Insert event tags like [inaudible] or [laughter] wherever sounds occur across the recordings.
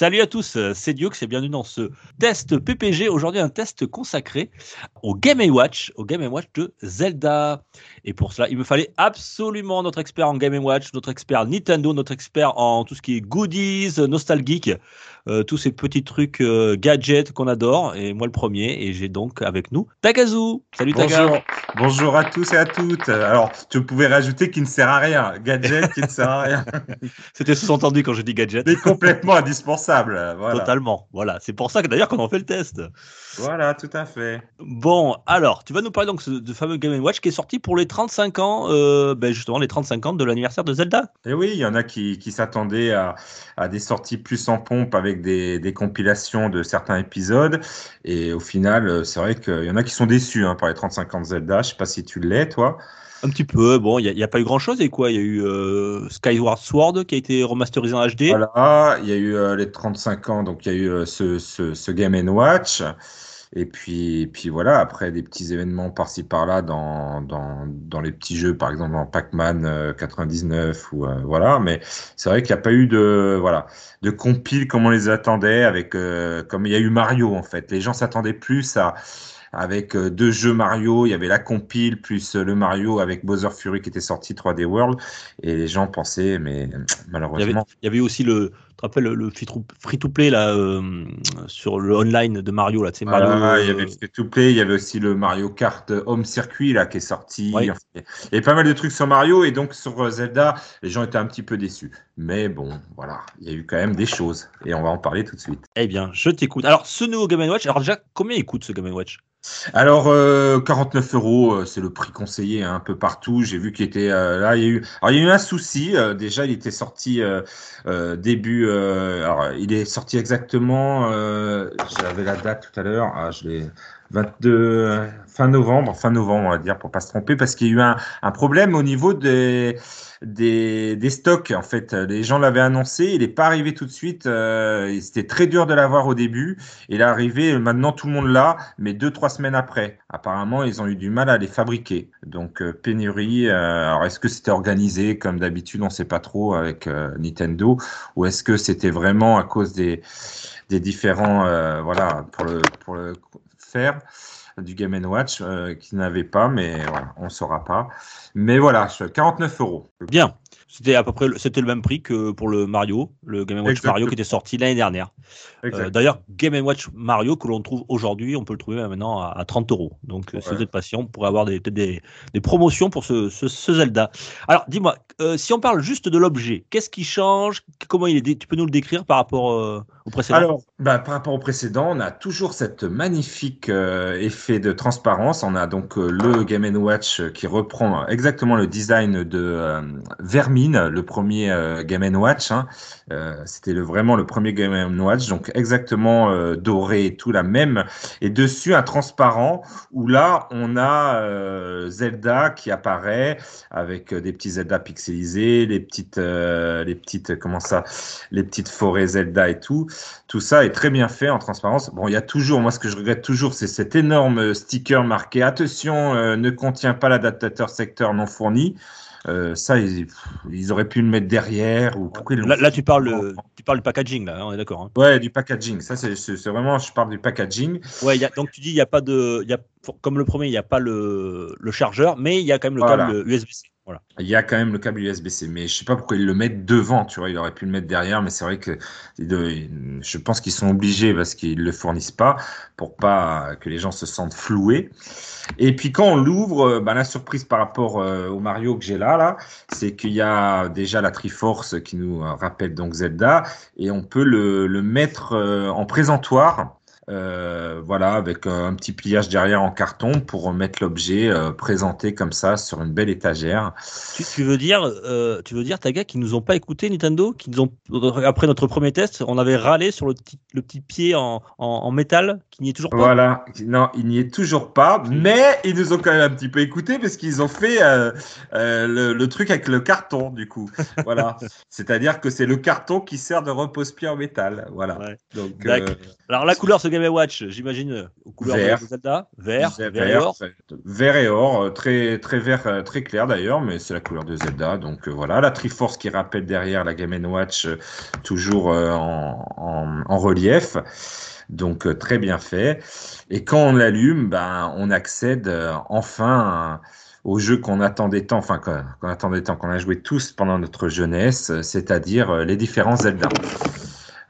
Salut à tous, c'est Diox et bienvenue dans ce test PPG. Aujourd'hui, un test consacré au Game Watch, au Game Watch de Zelda. Et pour cela, il me fallait absolument notre expert en Game Watch, notre expert Nintendo, notre expert en tout ce qui est goodies, nostalgique, euh, tous ces petits trucs euh, gadgets qu'on adore. Et moi, le premier. Et j'ai donc avec nous Tagazu. Salut Taga. Bonjour. Bonjour à tous et à toutes. Alors, tu pouvais rajouter qui ne sert à rien. Gadget qui ne sert à rien. [laughs] C'était sous-entendu quand je dis gadget. Mais complètement indispensable. Voilà. Totalement. Voilà. C'est pour ça que d'ailleurs qu'on en fait le test. Voilà, tout à fait. Bon, alors, tu vas nous parler donc de ce fameux Game Watch qui est sorti pour les 35 ans, euh, ben justement les 35 ans de l'anniversaire de Zelda. Et oui, il y en a qui, qui s'attendaient à, à, des sorties plus en pompe avec des, des, compilations de certains épisodes. Et au final, c'est vrai qu'il y en a qui sont déçus hein, par les 35 ans de Zelda. Je sais pas si tu l'es, toi. Un petit peu, bon, il n'y a, pas eu grand chose. Et quoi? Il y a eu euh, Skyward Sword qui a été remasterisé en HD. Voilà, il y a eu euh, les 35 ans, donc il y a eu euh, ce, ce, ce Game Watch. Et puis, et puis voilà, après des petits événements par-ci par-là dans, dans, dans, les petits jeux, par exemple en Pac-Man euh, 99 ou euh, voilà. Mais c'est vrai qu'il n'y a pas eu de voilà de compile comme on les attendait avec euh, comme il y a eu Mario en fait. Les gens s'attendaient plus à avec deux jeux Mario. Il y avait la compile plus le Mario avec Bowser Fury qui était sorti 3D World. Et les gens pensaient, mais malheureusement. Il y avait, il y avait aussi le, rappelles le free-to-play là euh, sur le online de Mario là, Mario. Ah, il y avait le free-to-play, il y avait aussi le Mario Kart Home Circuit là qui est sorti. Oui. Il y avait pas mal de trucs sur Mario et donc sur Zelda, les gens étaient un petit peu déçus. Mais bon, voilà, il y a eu quand même des choses et on va en parler tout de suite. Eh bien, je t'écoute. Alors, ce nouveau Game Watch, alors déjà, combien il coûte ce Game Watch? Alors, euh, 49 euros, euh, c'est le prix conseillé hein, un peu partout. J'ai vu qu'il était euh, là. Il y a eu, alors il y a eu un souci. Euh, déjà, il était sorti euh, début. Alors, il est sorti exactement. J'avais la date tout à l'heure. Ah, je l'ai. 22 fin novembre, fin novembre on va dire pour pas se tromper parce qu'il y a eu un, un problème au niveau des des, des, stocks. En fait, les gens l'avaient annoncé, il n'est pas arrivé tout de suite. Euh, C'était très dur de l'avoir au début. Il est arrivé, maintenant tout le monde l'a, mais deux trois semaines après. Apparemment, ils ont eu du mal à les fabriquer. Donc euh, pénurie. Euh, alors est-ce que c'était organisé comme d'habitude On ne sait pas trop avec Nintendo, ou est-ce que c'était vraiment à cause des des différents voilà pour le faire du Game Watch euh, qui n'avait pas, mais on ne saura pas. Mais voilà, 49 euros. Bien. C'était à peu près c'était le même prix que pour le Mario, le Game Watch Exactement. Mario qui était sorti l'année dernière. Euh, D'ailleurs, Game Watch Mario que l'on trouve aujourd'hui, on peut le trouver maintenant à, à 30 euros. Donc, ouais. si vous êtes patient, on pourrait avoir des, des, des promotions pour ce, ce, ce Zelda. Alors, dis-moi, euh, si on parle juste de l'objet, qu'est-ce qui change? Comment il est Tu peux nous le décrire par rapport euh, au précédent? Alors, bah, par rapport au précédent, on a toujours cette magnifique euh, effet de transparence. On a donc euh, le Game Watch qui reprend exactement le design de euh, Vermine, le premier euh, Game Watch. Hein. C'était le, vraiment le premier Game Watch, donc exactement euh, doré et tout la même. Et dessus un transparent où là on a euh, Zelda qui apparaît avec des petits Zelda pixelisés, les petites, euh, les petites comment ça, les petites forêts Zelda et tout. Tout ça est très bien fait en transparence. Bon, il y a toujours, moi ce que je regrette toujours, c'est cet énorme sticker marqué attention, euh, ne contient pas l'adaptateur secteur non fourni. Euh, ça, ils, ils, auraient pu le mettre derrière. Ou pourquoi ils là, là, tu parles, le, tu parles du packaging, là, on est d'accord. Hein. Ouais, du packaging. Ça, c'est vraiment, je parle du packaging. Ouais, y a, donc tu dis, il n'y a pas de. Y a, comme le premier, il n'y a pas le, le, chargeur, mais il y a quand même le voilà. câble USB-C. Il y a quand même le câble USB-C, mais je sais pas pourquoi ils le mettent devant, tu vois, il aurait pu le mettre derrière, mais c'est vrai que je pense qu'ils sont obligés parce qu'ils le fournissent pas pour pas que les gens se sentent floués. Et puis quand on l'ouvre, bah, la surprise par rapport euh, au Mario que j'ai là, là, c'est qu'il y a déjà la Triforce qui nous rappelle donc Zelda, et on peut le, le mettre euh, en présentoir. Euh, voilà, avec un petit pliage derrière en carton pour mettre l'objet euh, présenté comme ça sur une belle étagère. Tu, tu veux dire, euh, tu veux dire, Taga, qu'ils nous ont pas écouté Nintendo, qu'ils ont après notre premier test, on avait râlé sur le petit le petit pied en, en, en métal qui n'y est toujours pas. Voilà, non, il n'y est toujours pas, mais ils nous ont quand même un petit peu écouté parce qu'ils ont fait euh, euh, le, le truc avec le carton, du coup. [laughs] Voilà, c'est-à-dire que c'est le carton qui sert de repose-pied en métal. Voilà. Ouais. Donc, euh, Alors la couleur ce Game Watch, j'imagine, aux couleurs Vert. de Zelda, vert, vert, vert et or. vert et or, très très vert, très clair d'ailleurs, mais c'est la couleur de Zelda. Donc voilà, la Triforce qui rappelle derrière la Game Watch, toujours en, en- en relief. Donc euh, très bien fait. Et quand on l'allume, ben on accède euh, enfin au jeu qu'on attendait tant, enfin qu'on attendait tant, qu'on a joué tous pendant notre jeunesse, euh, c'est-à-dire euh, les différents Zelda.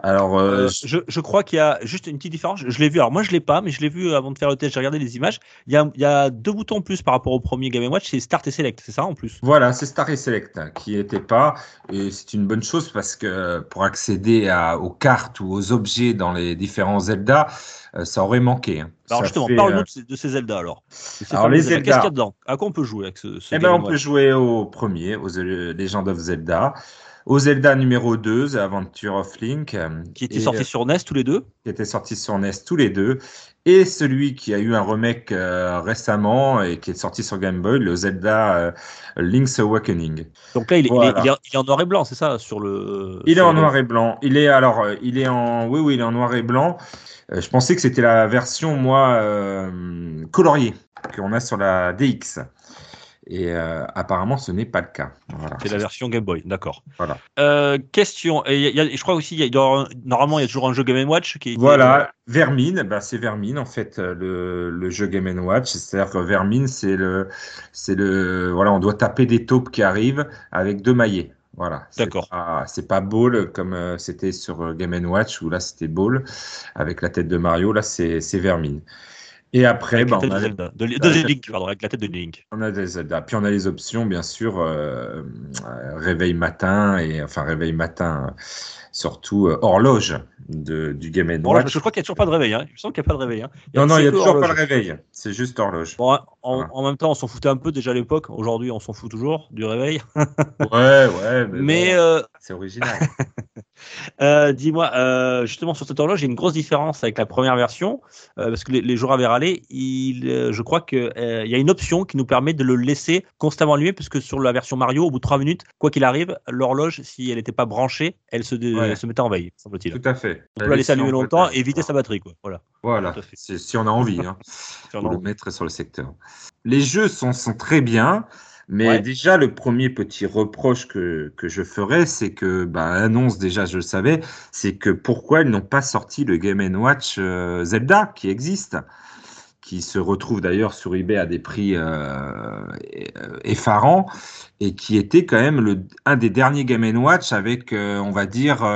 Alors, euh, Euh, je, je crois qu'il y a juste une petite différence. Je l'ai vu. Alors moi je l'ai pas, mais je l'ai vu euh, avant de faire le test. J'ai regardé les images. Il y a, il y a deux boutons en plus par rapport au premier Game Watch. C'est Start et Select. C'est ça en plus? Voilà, c'est Star et Select hein, qui n'était pas, et c'est une bonne chose parce que pour accéder à, aux cartes ou aux objets dans les différents Zelda, euh, ça aurait manqué. hein. Alors Ça justement, fait, parle-nous euh, de, ces- Zelda alors. Alors, les Zelda. Qu'est-ce qu'il y a dedans? À quoi on peut jouer avec ce, ce Eh ben, Game on peut jouer au premier, aux Legend of Zelda, au Zelda numéro 2, The Adventure of Link, Qui était et, sorti euh, sur NES tous les deux. qui était sorti sur NES tous les deux, et celui qui a eu un remake euh, récemment et qui est sorti sur Game Boy, le Zelda euh, Link's Awakening. Donc là, il est, il est- Voilà. il est en- il est en noir et blanc, c'est ça sur le. Il est en le- noir et blanc. Il est alors, il est en, oui, oui, il est en noir et blanc. Euh, je pensais que c'était la version moi coloriée qu'on a sur la DX. Et euh, apparemment, ce n'est pas le cas. Voilà. C'est la version Game Boy, d'accord. Voilà. Euh, question. Et il y a- il y a- je crois aussi, y a- normalement, il y a toujours un jeu Game Watch qui. qui- Voilà, Vermine, bah, c'est Vermine en fait euh, le, le jeu Game Watch. C'est-à-dire que Vermine, c'est le, c'est le, voilà, on doit taper des taupes qui arrivent avec deux maillets. Voilà. D'accord. pas- C'est pas Ball comme euh, c'était sur Game Watch où là c'était Ball avec la tête de Mario. Là c'est c'est Vermine. Et après, bah, on, de a, Zelda. De, de. Link, pardon, avec la tête de Link. on a des Zelda. Puis on a les options, bien sûr, euh, euh, réveil matin et enfin réveil matin, surtout euh, horloge de, du Game Watch. je crois qu'il n'y a toujours pas de réveil. Hein. Il me semble qu'il n'y a pas de réveil. Hein. Il Non, non, il n'y a toujours horloge. pas le réveil. C'est juste horloge. Bon, hein, en, Voilà. en même temps, on s'en foutait un peu déjà à l'époque. Aujourd'hui, on s'en fout toujours du réveil. [laughs] Ouais, ouais, mais, Mais bon, euh, c'est original. [laughs] euh, dis-moi, justement sur cette horloge, il y a une grosse différence avec la première version parce que les, les joueurs avaient râlé. Il, je crois qu'il y a une option qui nous permet de le laisser constamment allumé, puisque sur la version Mario, au bout de 3 minutes, quoi qu'il arrive, l'horloge, si elle n'était pas branchée, elle se, dé- Ouais. se mettait en veille, semble-t-il. Tout à fait. On peut la laisser allumer longtemps euh, et éviter sa batterie. Quoi. Voilà. Voilà, si on a envie. Hein. [laughs] Faut le mettre sur le secteur. Les jeux sont, sont très bien, mais Ouais. déjà, le premier petit reproche que, que je ferais, c'est que, bah, annonce déjà, je le savais, c'est que pourquoi ils n'ont pas sorti le Game Watch euh, Zelda qui existe, qui se retrouve d'ailleurs sur eBay à des prix euh, euh, effarants et qui était quand même le, un des derniers Game Watch avec, euh, on va dire,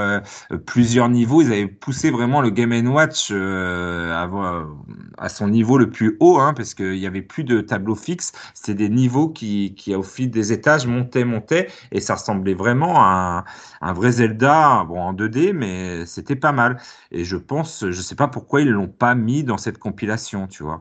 plusieurs niveaux. Ils avaient poussé vraiment le Game Watch à, son niveau le plus haut, hein, parce qu'il n'y avait plus de tableau fixe. C'était des niveaux qui, qui, au fil des étages, montaient, montaient, et ça ressemblait vraiment à un, vrai Zelda, bon, en 2D, mais c'était pas mal. Et je pense, je sais pas pourquoi ils l'ont pas mis dans cette compilation, tu vois.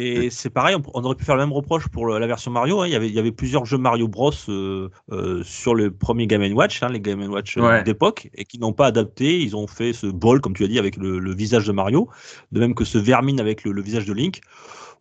Et c'est pareil, on, on aurait pu faire le même reproche pour la version Mario. hein. Il, y avait, il y avait plusieurs jeux Mario Bros euh, euh, sur le premier Game Watch, hein, les Game Watch euh, Ouais. d'époque, et qui n'ont pas adapté. Ils ont fait ce bol, comme tu as dit, avec le, le visage de Mario, de même que ce vermine avec le, le visage de Link.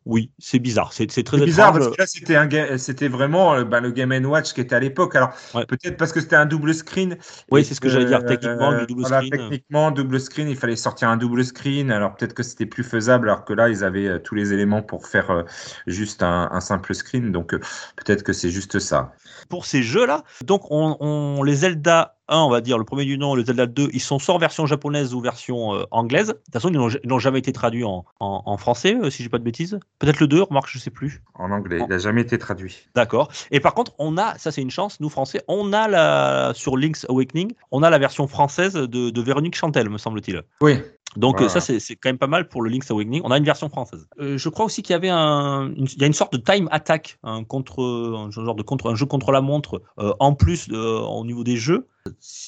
Oui, c'est bizarre. C'est très bizarre étrange. parce que là c'était un c'était vraiment euh, bah, le Game Watch qui était à l'époque. Alors Ouais. peut-être parce que c'était un double screen. Oui, c'est ce que j'allais dire, euh, techniquement, du double voilà, screen. Techniquement, double screen, il fallait sortir un double screen. Alors peut-être que c'était plus faisable, alors que là ils avaient euh, tous les éléments pour faire euh, juste un, un simple screen. Donc euh, peut-être que c'est juste ça. pour ces jeux-là. Donc, on, on- les Zelda 1, on va dire, le premier du nom, le Zelda 2, ils sont en version japonaise ou version euh, anglaise. De toute façon, ils n'ont- ils n'ont jamais été traduits en, en- en français, euh, si j'ai pas de bêtises. Peut-être le 2, remarque, je sais plus. En anglais, il n'a jamais été traduit. D'accord. Et par contre, on a, ça c'est une chance, nous français, on a la, sur Link's Awakening, on a la version française de, de Véronique Chantel, me semble-t-il. Oui. Donc Voilà. euh, ça c'est c'est quand même pas mal pour le Link's Awakening. On a une version française. Euh, je crois aussi qu'il y avait un, une, il y a une sorte de time attack, un contre, un genre de contre, un jeu contre la montre euh, en plus euh, au niveau des jeux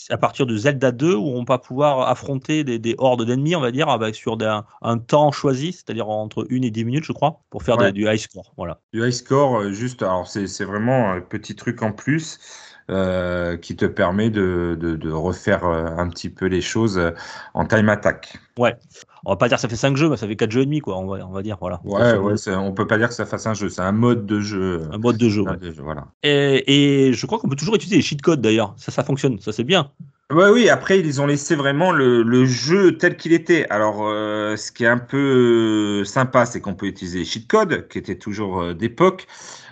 à partir de Zelda 2 où on va pouvoir affronter des, des hordes d'ennemis, on va dire, avec sur des- un, un temps choisi, c'est-à-dire entre 1 et 10 minutes, je crois, pour faire Ouais. des- du high score. Voilà. Du high score, juste, alors c'est vraiment un petit truc en plus. Euh, qui te permet de, de, de, refaire euh, un petit peu les choses euh, en time attack. Ouais. On va pas dire que ça fait 5 jeux, mais ça fait 4 jeux et demi, quoi. On va, on va dire, voilà. Ouais, ouais on peut pas dire que ça fasse un jeu. C'est un mode de jeu. Un mode de jeu. Ouais. voilà. Et, et, je crois qu'on peut toujours utiliser les cheat codes d'ailleurs. Ça, ça fonctionne. Ça, c'est bien. Ouais, oui, après, ils ont laissé vraiment le, le jeu tel qu'il était. Alors, euh, ce qui est un peu sympa, c'est qu'on peut utiliser les cheat codes, qui étaient toujours d'époque.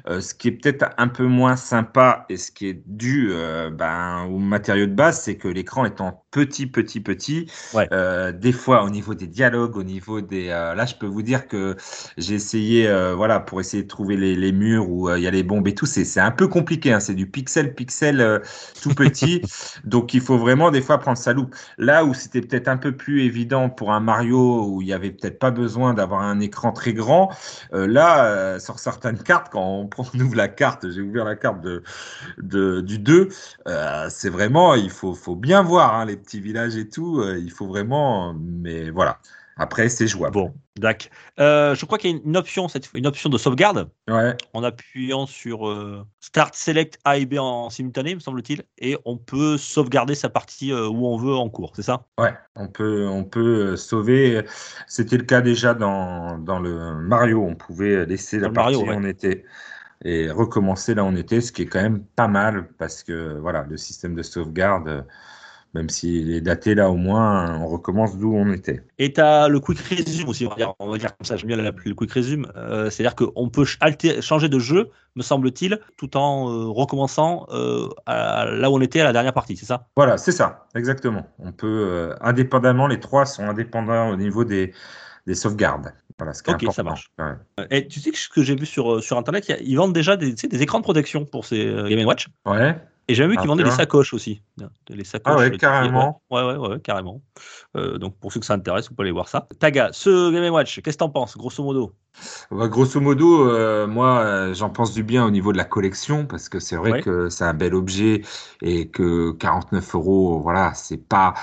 Euh, ce qui est peut-être un peu moins sympa et ce qui est dû euh, ben, au matériau de base, c'est que l'écran étant petit, petit, petit, ouais. euh, des fois au niveau des dialogues, au niveau des... Euh, là, je peux vous dire que j'ai essayé, voilà, pour essayer de trouver les, les murs où il y a les bombes et tout, c'est un peu compliqué, hein, c'est du pixel, pixel tout petit, [laughs] donc il faut vraiment des fois prendre sa loupe. Là où c'était peut-être un peu plus évident pour un Mario, où il y avait peut-être pas besoin d'avoir un écran très grand, là, sur certaines cartes, quand on on [laughs] ouvre la carte, j'ai ouvert la carte de, de du 2, euh, c'est vraiment, il faut, faut bien voir hein, les petits villages et tout, euh, il faut vraiment, mais voilà. Après, c'est jouable. Bon, d'accord. Euh, je crois qu'il y a une option, cette, une option de sauvegarde. Ouais. En appuyant sur euh, Start Select A et B en simultané, me semble-t-il, et on peut sauvegarder sa partie euh, où on veut en cours, c'est ça? Ouais, on peut, on peut sauver. C'était le cas déjà dans, dans le Mario, on pouvait laisser dans la partie Mario, ouais. où on était et recommencer là où on était, ce qui est quand même pas mal parce que voilà, le système de sauvegarde, même s'il est daté là au moins, on recommence d'où on était. Et tu as le quick resume aussi, on va dire, on va dire comme ça, j'aime bien l'appeler le quick resume, euh, c'est-à-dire qu'on peut alter, changer de jeu, me semble-t-il, tout en euh, recommençant euh, à, là où on était à la dernière partie, c'est ça? Voilà, c'est ça, exactement. On peut, indépendamment, les trois sont indépendants au niveau des, des sauvegardes. Voilà, ce qui ok, est ça marche. Ouais. Et tu sais que ce que j'ai vu sur, sur Internet, y a, ils vendent déjà des, des écrans de protection pour ces euh, Game Watch. Ouais. Et j'ai vu qu'ils vendaient des sacoches aussi. Les sacoches. Ah ouais, carrément. Ouais, ouais, ouais, carrément. Euh, donc pour ceux que ça intéresse, vous pouvez aller voir ça. Taga, ce Game Watch, qu'est-ce que t'en penses, grosso modo? Bah, Grosso modo, euh, moi, j'en pense du bien au niveau de la collection parce que c'est vrai Ouais. que c'est un bel objet et que 49 euros, voilà, c'est pas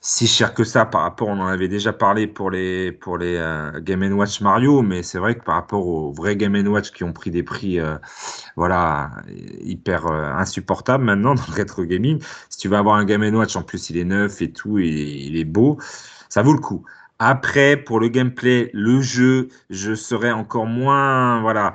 si cher que ça par rapport, on en avait déjà parlé pour les pour les euh, Game Watch Mario, mais c'est vrai que par rapport aux vrais Game Watch qui ont pris des prix, euh, voilà, hyper euh, insupportables maintenant dans le rétro gaming. Si tu veux avoir un Game Watch, en plus il est neuf et tout, et il est beau, ça vaut le coup. Après, pour le gameplay, le jeu, je serais encore moins, voilà.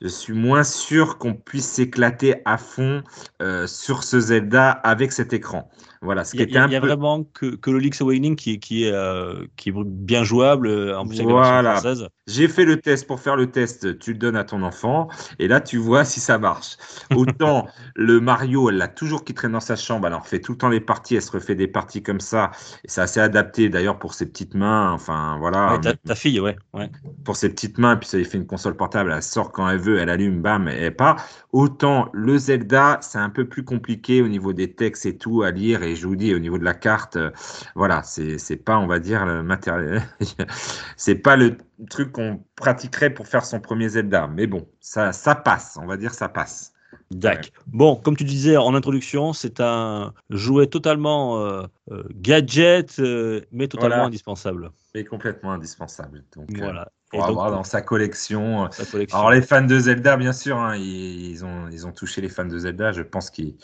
Je suis moins sûr qu'on puisse s'éclater à fond euh, sur ce Zelda avec cet écran. Voilà, ce Il y a, qui il y a peu... vraiment que, que le Link's Awakening qui, est- qui, est, euh, qui est bien jouable, euh, en plus Voilà. J'ai fait le test pour faire le test, tu le donnes à ton enfant et là tu vois si ça marche. Autant [laughs] le Mario, elle l'a toujours qui traîne dans sa chambre, elle en refait tout le temps les parties, elle se refait des parties comme ça et c'est assez adapté d'ailleurs pour ses petites mains, enfin voilà, Ouais, ta, ta fille, ouais. ouais. pour ses petites mains, puis ça lui fait une console portable, elle sort quand elle veut, elle allume, bam, et elle part. Autant le Zelda, c'est un peu plus compliqué au niveau des textes et tout à lire et je vous dis au niveau de la carte, euh, voilà, c'est pas on va dire le matériel, [laughs] c'est pas le truc qu'on pratiquerait pour faire son premier Zelda, mais bon, ça ça passe, on va dire ça passe. Dac. Bon, comme tu disais en introduction, c'est un jouet totalement euh, euh, gadget, euh, mais totalement Voilà. indispensable. Et complètement indispensable. Donc euh, Voilà. Et pour donc, avoir dans sa collection. euh, sa collection. Alors les fans de Zelda, bien sûr, hein, ils, ils ont ils ont touché les fans de Zelda, je pense qu'ils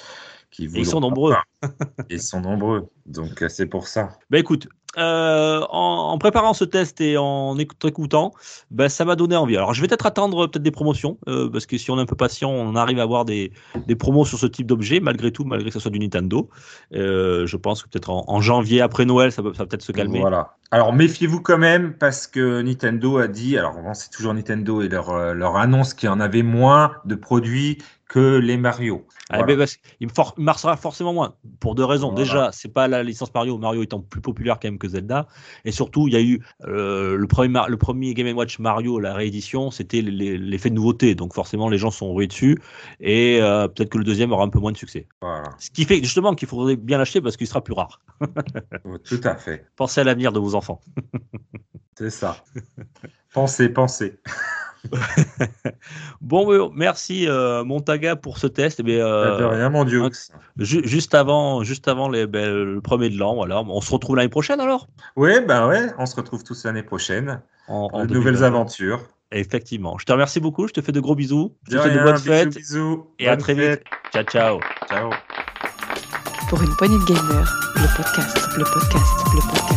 Et ils sont nombreux. Ils sont nombreux, donc euh, c'est pour ça. Ben écoute, euh, en, en préparant ce test et en écout- écoutant, ben ça m'a donné envie. Alors je vais peut-être attendre peut-être des promotions, euh, parce que si on est un peu patient, on arrive à avoir des, des promos sur ce type d'objet, malgré tout, malgré que ce soit du Nintendo. Euh, je pense que peut-être en, en janvier, après Noël, ça, peut- ça va peut-être se calmer. Voilà. Alors méfiez-vous quand même parce que Nintendo a dit, alors c'est toujours Nintendo et leur, euh, leur annonce qu'il y en avait moins de produits que les Mario. Ah, Voilà. ben, me for- il marchera forcément moins, pour deux raisons. Voilà. Déjà, c'est pas la licence Mario, Mario étant plus populaire quand même que Zelda. Et surtout, il y a eu euh, le, premier le premier Game Watch Mario, la réédition, c'était l'effet de nouveauté. Donc forcément, les gens sont rués dessus. Et euh, peut-être que le deuxième aura un peu moins de succès. Voilà. Ce qui fait justement qu'il faudrait bien l'acheter parce qu'il sera plus rare. [laughs] Tout à fait. Pensez à l'avenir de vos enfants. [laughs] C'est ça. pensez, pensez. [laughs] Bon, ben, merci euh, Montaga pour ce test. Bien, euh, de rien, mon Dieu. ju- juste avant, juste avant les, ben, le premier de l'an, voilà. On se retrouve l'année prochaine alors? Ouais, bah ouais, on se retrouve tous l'année prochaine. en, en de nouvelles 2022. aventures. Effectivement. Je te remercie beaucoup. Je te fais de gros bisous. Je te De souhaite de bonnes fêtes. bisous. Et à très vite. Ciao, ciao. Ciao. Pour une poignée de gamers, le podcast, le podcast, le podcast.